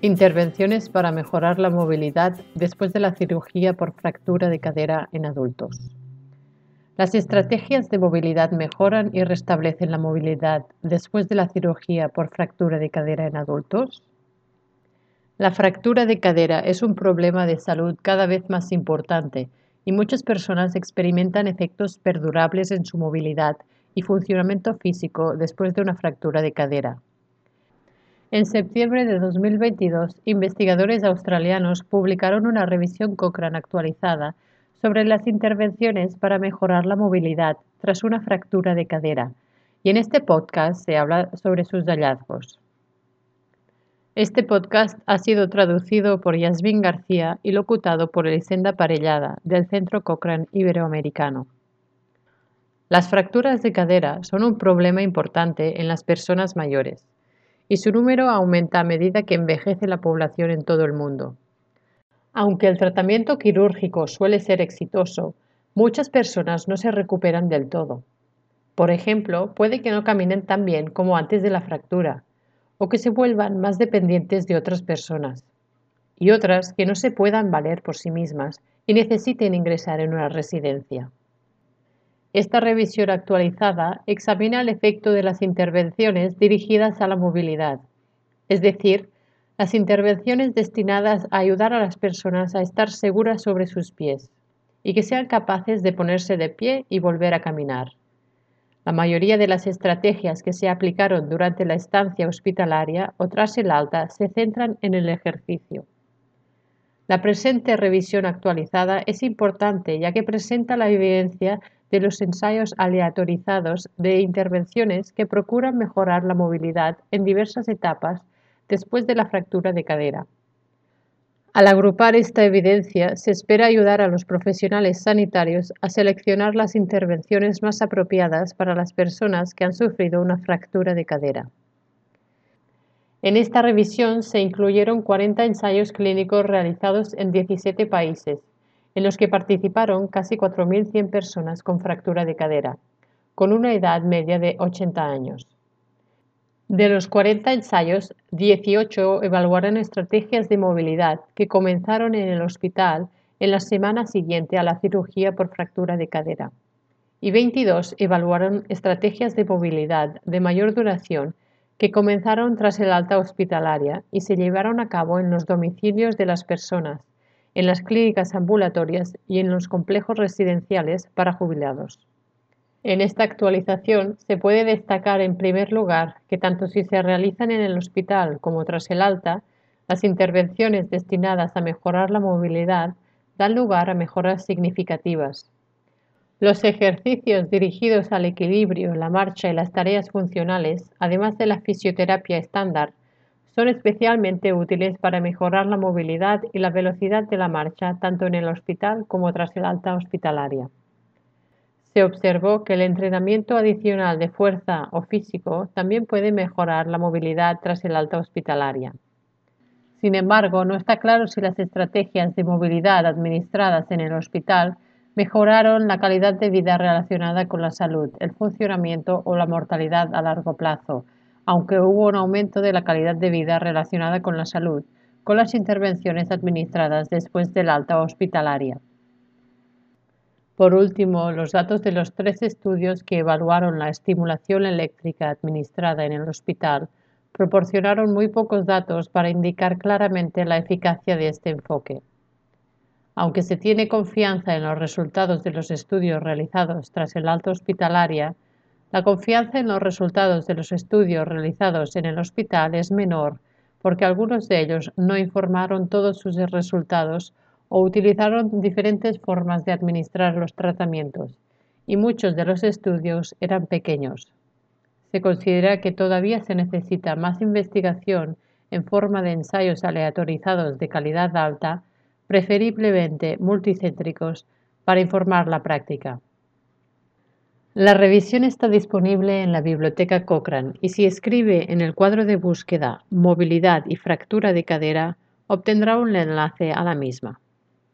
Intervenciones para mejorar la movilidad después de la cirugía por fractura de cadera en adultos. Las estrategias de movilidad mejoran y restablecen la movilidad después de la cirugía por fractura de cadera en adultos. La fractura de cadera es un problema de salud cada vez más importante y muchas personas experimentan efectos perdurables en su movilidad y funcionamiento físico después de una fractura de cadera. En septiembre de 2022, investigadores australianos publicaron una revisión Cochrane actualizada sobre las intervenciones para mejorar la movilidad tras una fractura de cadera, y en este podcast se habla sobre sus hallazgos. Este podcast ha sido traducido por Yasmin García y locutado por Elisenda Parellada, del Centro Cochrane Iberoamericano. Las fracturas de cadera son un problema importante en las personas mayores y su número aumenta a medida que envejece la población en todo el mundo. Aunque el tratamiento quirúrgico suele ser exitoso, muchas personas no se recuperan del todo. Por ejemplo, puede que no caminen tan bien como antes de la fractura, o que se vuelvan más dependientes de otras personas, y otras que no se puedan valer por sí mismas y necesiten ingresar en una residencia. Esta revisión actualizada examina el efecto de las intervenciones dirigidas a la movilidad, es decir, las intervenciones destinadas a ayudar a las personas a estar seguras sobre sus pies y que sean capaces de ponerse de pie y volver a caminar. La mayoría de las estrategias que se aplicaron durante la estancia hospitalaria o tras el alta se centran en el ejercicio. La presente revisión actualizada es importante ya que presenta la evidencia de los ensayos aleatorizados de intervenciones que procuran mejorar la movilidad en diversas etapas después de la fractura de cadera. Al agrupar esta evidencia, se espera ayudar a los profesionales sanitarios a seleccionar las intervenciones más apropiadas para las personas que han sufrido una fractura de cadera. En esta revisión se incluyeron 40 ensayos clínicos realizados en 17 países, en los que participaron casi 4.100 personas con fractura de cadera, con una edad media de 80 años. De los 40 ensayos, 18 evaluaron estrategias de movilidad que comenzaron en el hospital en la semana siguiente a la cirugía por fractura de cadera, y 22 evaluaron estrategias de movilidad de mayor duración que comenzaron tras el alta hospitalaria y se llevaron a cabo en los domicilios de las personas, en las clínicas ambulatorias y en los complejos residenciales para jubilados. En esta actualización se puede destacar en primer lugar que tanto si se realizan en el hospital como tras el alta, las intervenciones destinadas a mejorar la movilidad dan lugar a mejoras significativas, los ejercicios dirigidos al equilibrio, la marcha y las tareas funcionales, además de la fisioterapia estándar, son especialmente útiles para mejorar la movilidad y la velocidad de la marcha tanto en el hospital como tras el alta hospitalaria. Se observó que el entrenamiento adicional de fuerza o físico también puede mejorar la movilidad tras el alta hospitalaria. Sin embargo, no está claro si las estrategias de movilidad administradas en el hospital mejoraron la calidad de vida relacionada con la salud, el funcionamiento o la mortalidad a largo plazo, aunque hubo un aumento de la calidad de vida relacionada con la salud, con las intervenciones administradas después del alta hospitalaria. Por último, los datos de los tres estudios que evaluaron la estimulación eléctrica administrada en el hospital proporcionaron muy pocos datos para indicar claramente la eficacia de este enfoque. Aunque se tiene confianza en los resultados de los estudios realizados tras el alto hospitalaria, la confianza en los resultados de los estudios realizados en el hospital es menor porque algunos de ellos no informaron todos sus resultados o utilizaron diferentes formas de administrar los tratamientos, y muchos de los estudios eran pequeños. Se considera que todavía se necesita más investigación en forma de ensayos aleatorizados de calidad alta preferiblemente multicéntricos, para informar la práctica. La revisión está disponible en la biblioteca Cochrane y si escribe en el cuadro de búsqueda Movilidad y fractura de cadera, obtendrá un enlace a la misma.